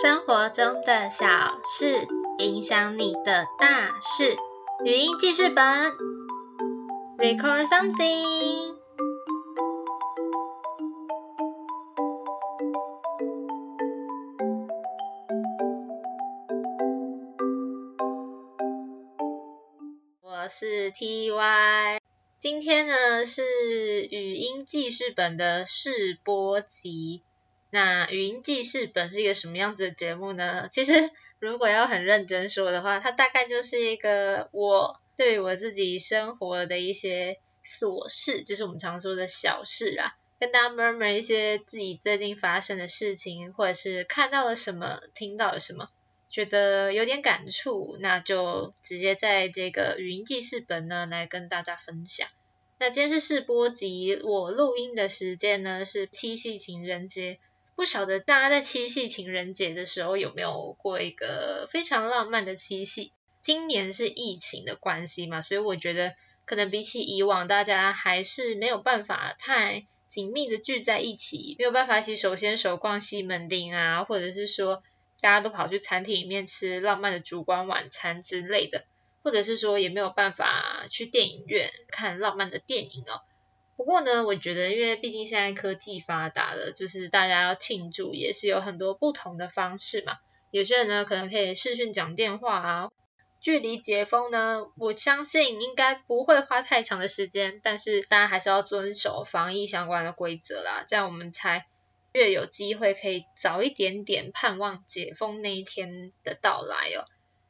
生活中的小事影响你的大事。语音记事本，record something。我是 T Y，今天呢是语音记事本的试播集。那语音记事本是一个什么样子的节目呢？其实如果要很认真说的话，它大概就是一个我对我自己生活的一些琐事，就是我们常说的小事啊，跟大家默默一些自己最近发生的事情，或者是看到了什么，听到了什么，觉得有点感触，那就直接在这个语音记事本呢来跟大家分享。那今天是试播集，我录音的时间呢是七夕情人节。不晓得大家在七夕情人节的时候有没有过一个非常浪漫的七夕？今年是疫情的关系嘛，所以我觉得可能比起以往，大家还是没有办法太紧密的聚在一起，没有办法一起手牵手逛西门町啊，或者是说大家都跑去餐厅里面吃浪漫的烛光晚餐之类的，或者是说也没有办法去电影院看浪漫的电影哦。不过呢，我觉得，因为毕竟现在科技发达了，就是大家要庆祝也是有很多不同的方式嘛。有些人呢，可能可以视讯讲电话啊。距离解封呢，我相信应该不会花太长的时间，但是大家还是要遵守防疫相关的规则啦，这样我们才越有机会可以早一点点盼望解封那一天的到来哦。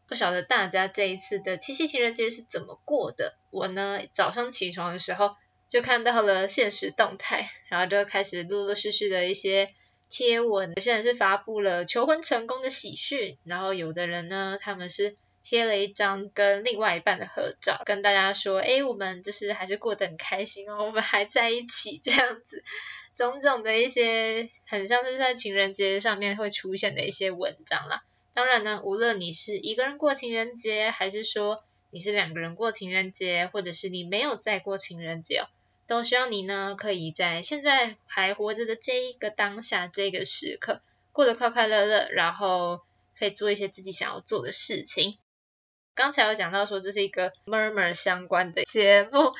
不晓得大家这一次的七夕情人节是怎么过的？我呢，早上起床的时候。就看到了现实动态，然后就开始陆陆续续的一些贴文，有些人是发布了求婚成功的喜讯，然后有的人呢，他们是贴了一张跟另外一半的合照，跟大家说，哎，我们就是还是过得很开心哦，我们还在一起这样子，种种的一些很像是在情人节上面会出现的一些文章啦。当然呢，无论你是一个人过情人节，还是说你是两个人过情人节，或者是你没有在过情人节哦。都希望你呢，可以在现在还活着的这一个当下，这个时刻过得快快乐乐，然后可以做一些自己想要做的事情。刚才有讲到说这是一个 murmur 相关的节目，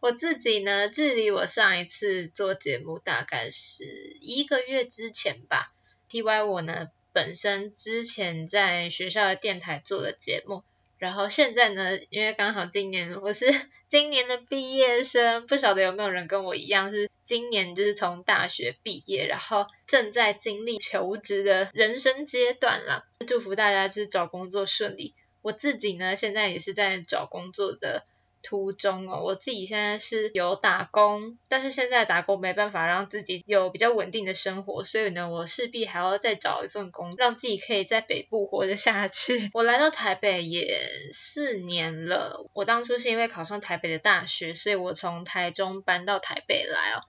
我自己呢，距离我上一次做节目大概是一个月之前吧。T Y 我呢，本身之前在学校的电台做的节目。然后现在呢，因为刚好今年我是 今年的毕业生，不晓得有没有人跟我一样是今年就是从大学毕业，然后正在经历求职的人生阶段了。祝福大家就是找工作顺利。我自己呢，现在也是在找工作的。途中哦，我自己现在是有打工，但是现在打工没办法让自己有比较稳定的生活，所以呢，我势必还要再找一份工，让自己可以在北部活得下去。我来到台北也四年了，我当初是因为考上台北的大学，所以我从台中搬到台北来哦。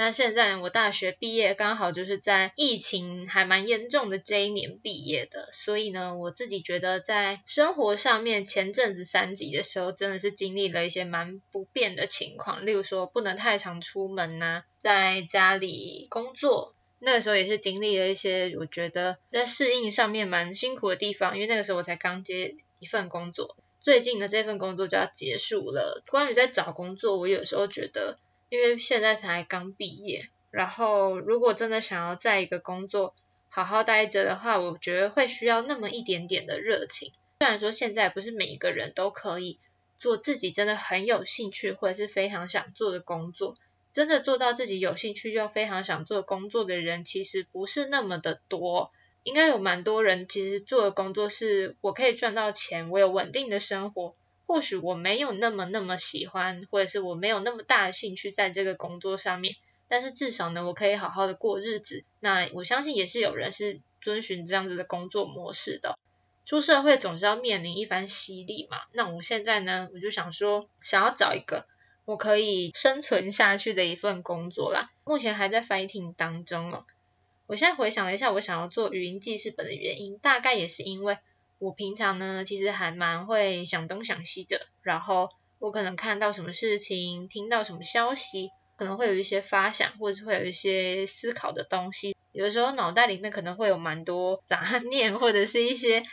那现在我大学毕业刚好就是在疫情还蛮严重的这一年毕业的，所以呢，我自己觉得在生活上面前阵子三级的时候，真的是经历了一些蛮不便的情况，例如说不能太常出门呐，在家里工作，那个时候也是经历了一些我觉得在适应上面蛮辛苦的地方，因为那个时候我才刚接一份工作，最近的这份工作就要结束了。关于在找工作，我有时候觉得。因为现在才刚毕业，然后如果真的想要在一个工作好好待着的话，我觉得会需要那么一点点的热情。虽然说现在不是每一个人都可以做自己真的很有兴趣或者是非常想做的工作，真的做到自己有兴趣又非常想做工作的人，其实不是那么的多。应该有蛮多人其实做的工作是我可以赚到钱，我有稳定的生活。或许我没有那么那么喜欢，或者是我没有那么大的兴趣在这个工作上面，但是至少呢，我可以好好的过日子。那我相信也是有人是遵循这样子的工作模式的。出社会总是要面临一番洗礼嘛。那我现在呢，我就想说，想要找一个我可以生存下去的一份工作啦。目前还在 fighting 当中哦。我现在回想了一下，我想要做语音记事本的原因，大概也是因为。我平常呢，其实还蛮会想东想西的，然后我可能看到什么事情，听到什么消息，可能会有一些发想，或者是会有一些思考的东西。有的时候脑袋里面可能会有蛮多杂 念，或者是一些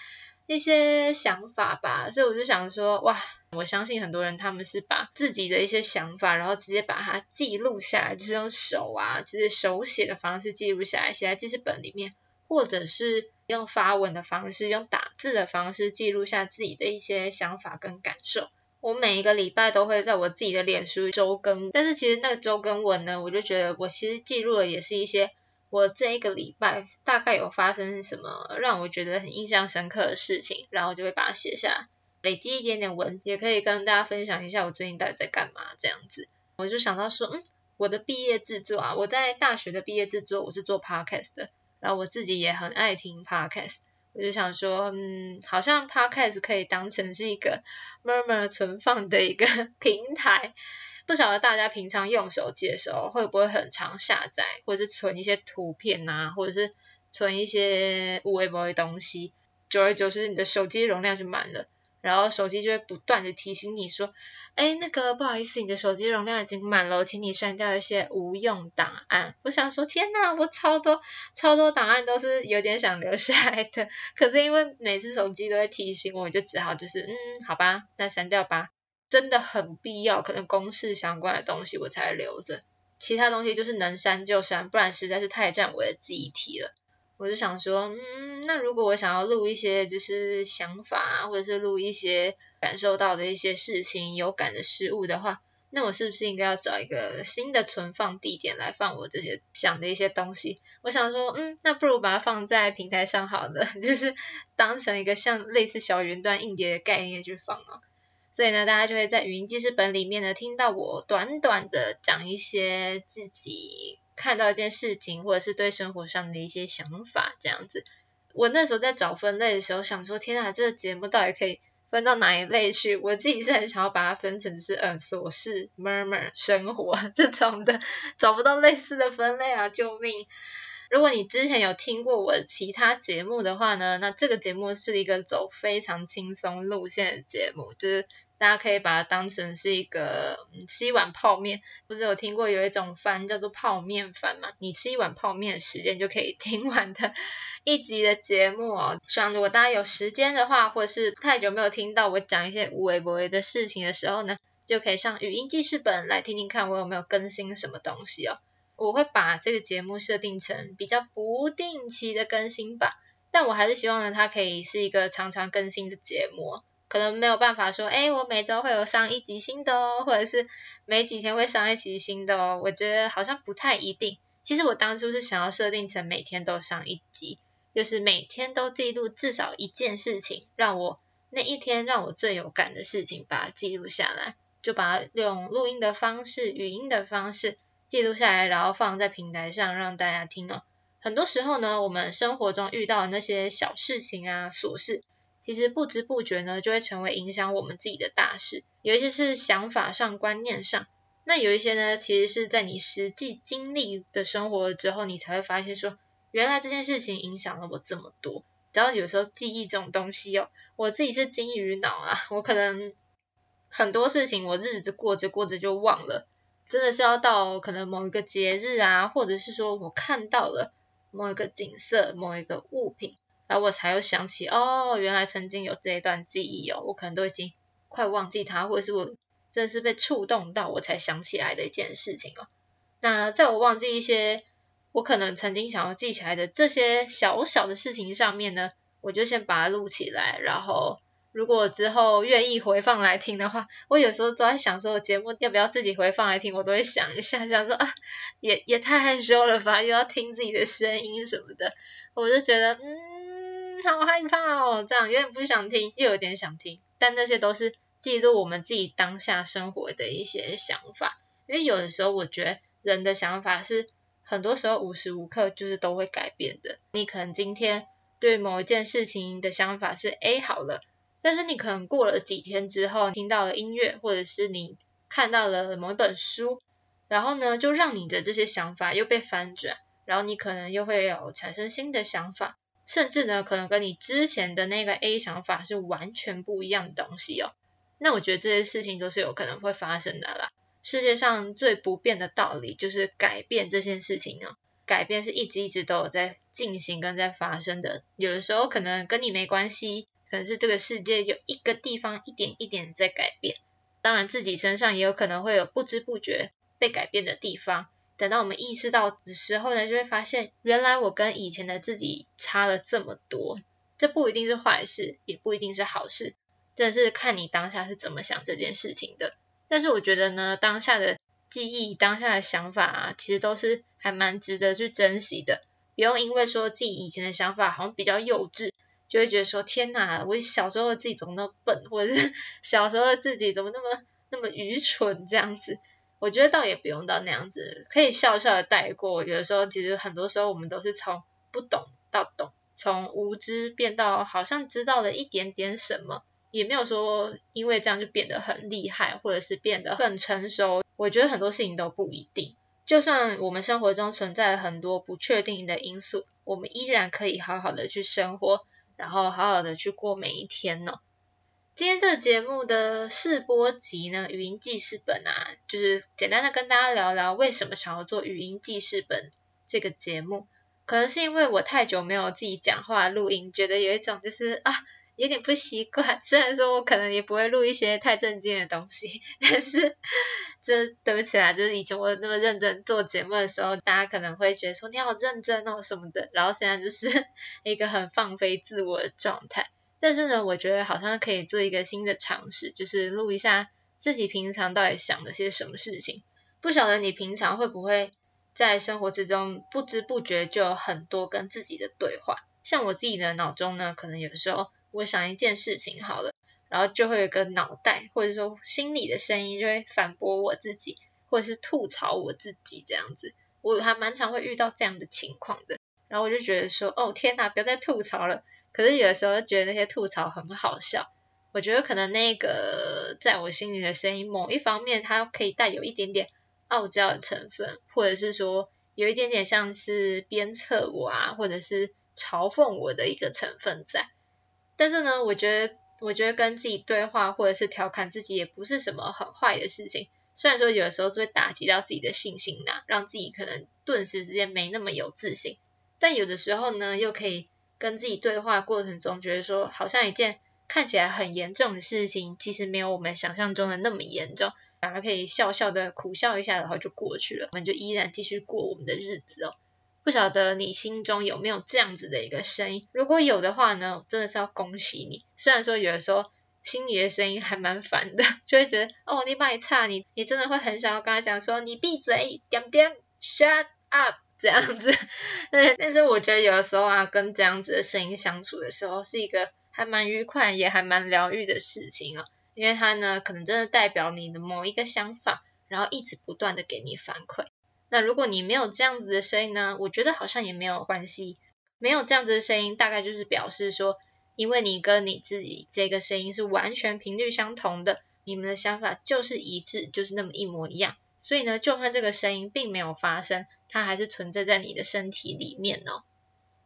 一些想法吧，所以我就想说，哇，我相信很多人他们是把自己的一些想法，然后直接把它记录下来，就是用手啊，就是手写的方式记录下来，写在记事本里面，或者是用发文的方式，用打字的方式记录下自己的一些想法跟感受。我每一个礼拜都会在我自己的脸书周更，但是其实那个周更文呢，我就觉得我其实记录的也是一些我这一个礼拜大概有发生什么让我觉得很印象深刻的事情，然后就会把它写下来，累积一点点文，也可以跟大家分享一下我最近到底在干嘛这样子。我就想到说，嗯，我的毕业制作啊，我在大学的毕业制作我是做 podcast 的，然后我自己也很爱听 podcast。我就想说，嗯，好像 Podcast 可以当成是一个 Murmur 存放的一个 平台。不晓得大家平常用手机的时候，会不会很常下载，或者是存一些图片啊，或者是存一些无微博的东西，久而久之，你的手机容量就满了。然后手机就会不断的提醒你说，哎，那个不好意思，你的手机容量已经满了，请你删掉一些无用档案。我想说，天呐，我超多超多档案都是有点想留下来的，可是因为每次手机都会提醒我，就只好就是，嗯，好吧，那删掉吧。真的很必要，可能公事相关的东西我才留着，其他东西就是能删就删，不然实在是太占我的记忆体了。我就想说，嗯，那如果我想要录一些就是想法，或者是录一些感受到的一些事情、有感的事物的话，那我是不是应该要找一个新的存放地点来放我这些想的一些东西？我想说，嗯，那不如把它放在平台上好了，就是当成一个像类似小云端硬碟的概念去放哦。所以呢，大家就会在语音记事本里面呢，听到我短短的讲一些自己看到一件事情，或者是对生活上的一些想法这样子。我那时候在找分类的时候，想说，天啊，这个节目到底可以分到哪一类去？我自己是很想要把它分成是嗯琐事、murmur、生活 这种的，找不到类似的分类啊，救命！如果你之前有听过我其他节目的话呢，那这个节目是一个走非常轻松路线的节目，就是。大家可以把它当成是一个吃一碗泡面，不是有听过有一种饭叫做泡面饭嘛？你吃一碗泡面的时间就可以听完的 一集的节目哦。希望如果大家有时间的话，或者是太久没有听到我讲一些无微不微的事情的时候呢，就可以上语音记事本来听听看我有没有更新什么东西哦。我会把这个节目设定成比较不定期的更新吧，但我还是希望呢，它可以是一个常常更新的节目。可能没有办法说，哎，我每周会有上一集新的哦，或者是每几天会上一集新的哦。我觉得好像不太一定。其实我当初是想要设定成每天都上一集，就是每天都记录至少一件事情，让我那一天让我最有感的事情把它记录下来，就把它用录音的方式、语音的方式记录下来，然后放在平台上让大家听哦。很多时候呢，我们生活中遇到的那些小事情啊、琐事。其实不知不觉呢，就会成为影响我们自己的大事。有一些是想法上、观念上，那有一些呢，其实是在你实际经历的生活之后，你才会发现说，原来这件事情影响了我这么多。然后有时候记忆这种东西哦，我自己是金鱼脑啊，我可能很多事情我日子过着过着就忘了，真的是要到可能某一个节日啊，或者是说我看到了某一个景色、某一个物品。然后我才又想起，哦，原来曾经有这一段记忆哦，我可能都已经快忘记它，或者是我真的是被触动到，我才想起来的一件事情哦。那在我忘记一些我可能曾经想要记起来的这些小小的事情上面呢，我就先把它录起来，然后如果之后愿意回放来听的话，我有时候都在想说，节目要不要自己回放来听，我都会想一下，想说啊，也也太害羞了吧，又要听自己的声音什么的，我就觉得嗯。好害怕哦，这样有点不想听，又有点想听，但那些都是记录我们自己当下生活的一些想法。因为有的时候，我觉得人的想法是很多时候无时无刻就是都会改变的。你可能今天对某一件事情的想法是 A 好了，但是你可能过了几天之后，听到了音乐，或者是你看到了某一本书，然后呢，就让你的这些想法又被翻转，然后你可能又会有产生新的想法。甚至呢，可能跟你之前的那个 A 想法是完全不一样的东西哦。那我觉得这些事情都是有可能会发生的啦。世界上最不变的道理就是改变这件事情哦。改变是一直一直都有在进行跟在发生的。有的时候可能跟你没关系，可能是这个世界有一个地方一点一点在改变。当然自己身上也有可能会有不知不觉被改变的地方。等到我们意识到的时候呢，就会发现原来我跟以前的自己差了这么多。这不一定是坏事，也不一定是好事，这是看你当下是怎么想这件事情的。但是我觉得呢，当下的记忆、当下的想法啊，其实都是还蛮值得去珍惜的。不用因为说自己以前的想法好像比较幼稚，就会觉得说天哪，我小时候的自己怎么那么笨，或者是 小时候的自己怎么那么那么愚蠢这样子。我觉得倒也不用到那样子，可以笑笑的带过。有的时候，其实很多时候我们都是从不懂到懂。从无知变到好像知道了一点点什么，也没有说因为这样就变得很厉害，或者是变得更成熟。我觉得很多事情都不一定。就算我们生活中存在很多不确定的因素，我们依然可以好好的去生活，然后好好的去过每一天呢。今天这个节目的试播集呢，语音记事本啊，就是简单的跟大家聊聊为什么想要做语音记事本这个节目。可能是因为我太久没有自己讲话录音，觉得有一种就是啊有点不习惯。虽然说我可能也不会录一些太正经的东西，但是这对不起啦，就是以前我那么认真做节目的时候，大家可能会觉得说你好认真哦什么的。然后现在就是 一个很放飞自我的状态。但是呢，我觉得好像可以做一个新的尝试，就是录一下自己平常到底想的些什么事情。不晓得你平常会不会？在生活之中，不知不觉就有很多跟自己的对话。像我自己的脑中呢，可能有时候我想一件事情好了，然后就会有个脑袋或者说心里的声音就会反驳我自己，或者是吐槽我自己这样子。我还蛮常会遇到这样的情况的，然后我就觉得说，哦天哪，不要再吐槽了。可是有的时候觉得那些吐槽很好笑。我觉得可能那个在我心里的声音，某一方面它可以带有一点点。傲娇的成分，或者是说有一点点像是鞭策我啊，或者是嘲讽我的一个成分在。但是呢，我觉得，我觉得跟自己对话或者是调侃自己也不是什么很坏的事情。虽然说有的时候是会打击到自己的信心呐，让自己可能顿时之间没那么有自信。但有的时候呢，又可以跟自己对话过程中，觉得说好像一件看起来很严重的事情，其实没有我们想象中的那么严重。反而可以笑笑的苦笑一下，然后就过去了。我们就依然继续过我们的日子哦。不晓得你心中有没有这样子的一个声音？如果有的话呢，真的是要恭喜你。虽然说有的时候心里的声音还蛮烦的，就会觉得哦，你把你差，你你真的会很想要跟他讲说你闭嘴，点点，shut up 这样子。对，但是我觉得有的时候啊，跟这样子的声音相处的时候，是一个还蛮愉快，也还蛮疗愈的事情啊。因为它呢，可能真的代表你的某一个想法，然后一直不断的给你反馈。那如果你没有这样子的声音呢，我觉得好像也没有关系。没有这样子的声音，大概就是表示说，因为你跟你自己这个声音是完全频率相同的，你们的想法就是一致，就是那么一模一样。所以呢，就算这个声音并没有发生，它还是存在在你的身体里面哦。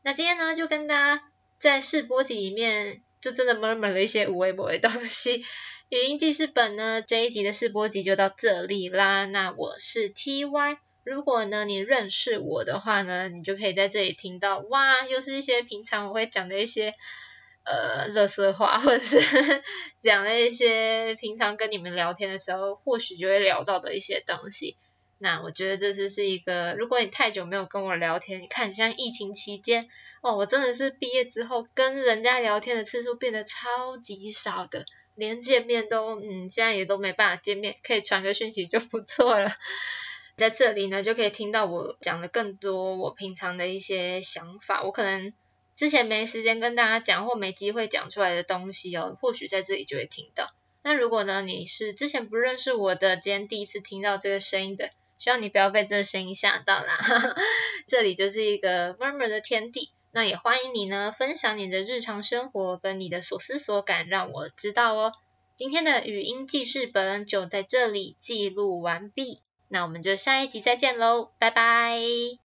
那今天呢，就跟大家在试播集里面，就真的默唸了一些无微博的东西。语音记事本呢，这一集的试播集就到这里啦。那我是 T Y，如果呢你认识我的话呢，你就可以在这里听到，哇，又是一些平常我会讲的一些呃乐色话，或者是 讲了一些平常跟你们聊天的时候，或许就会聊到的一些东西。那我觉得这就是一个，如果你太久没有跟我聊天，你看像疫情期间，哦，我真的是毕业之后跟人家聊天的次数变得超级少的。连见面都，嗯，现在也都没办法见面，可以传个讯息就不错了。在这里呢，就可以听到我讲的更多我平常的一些想法，我可能之前没时间跟大家讲或没机会讲出来的东西哦，或许在这里就会听到。那如果呢，你是之前不认识我的，今天第一次听到这个声音的，希望你不要被这个声音吓到啦。这里就是一个妈妈的天地。那也欢迎你呢，分享你的日常生活跟你的所思所感，让我知道哦。今天的语音记事本就在这里记录完毕，那我们就下一集再见喽，拜拜。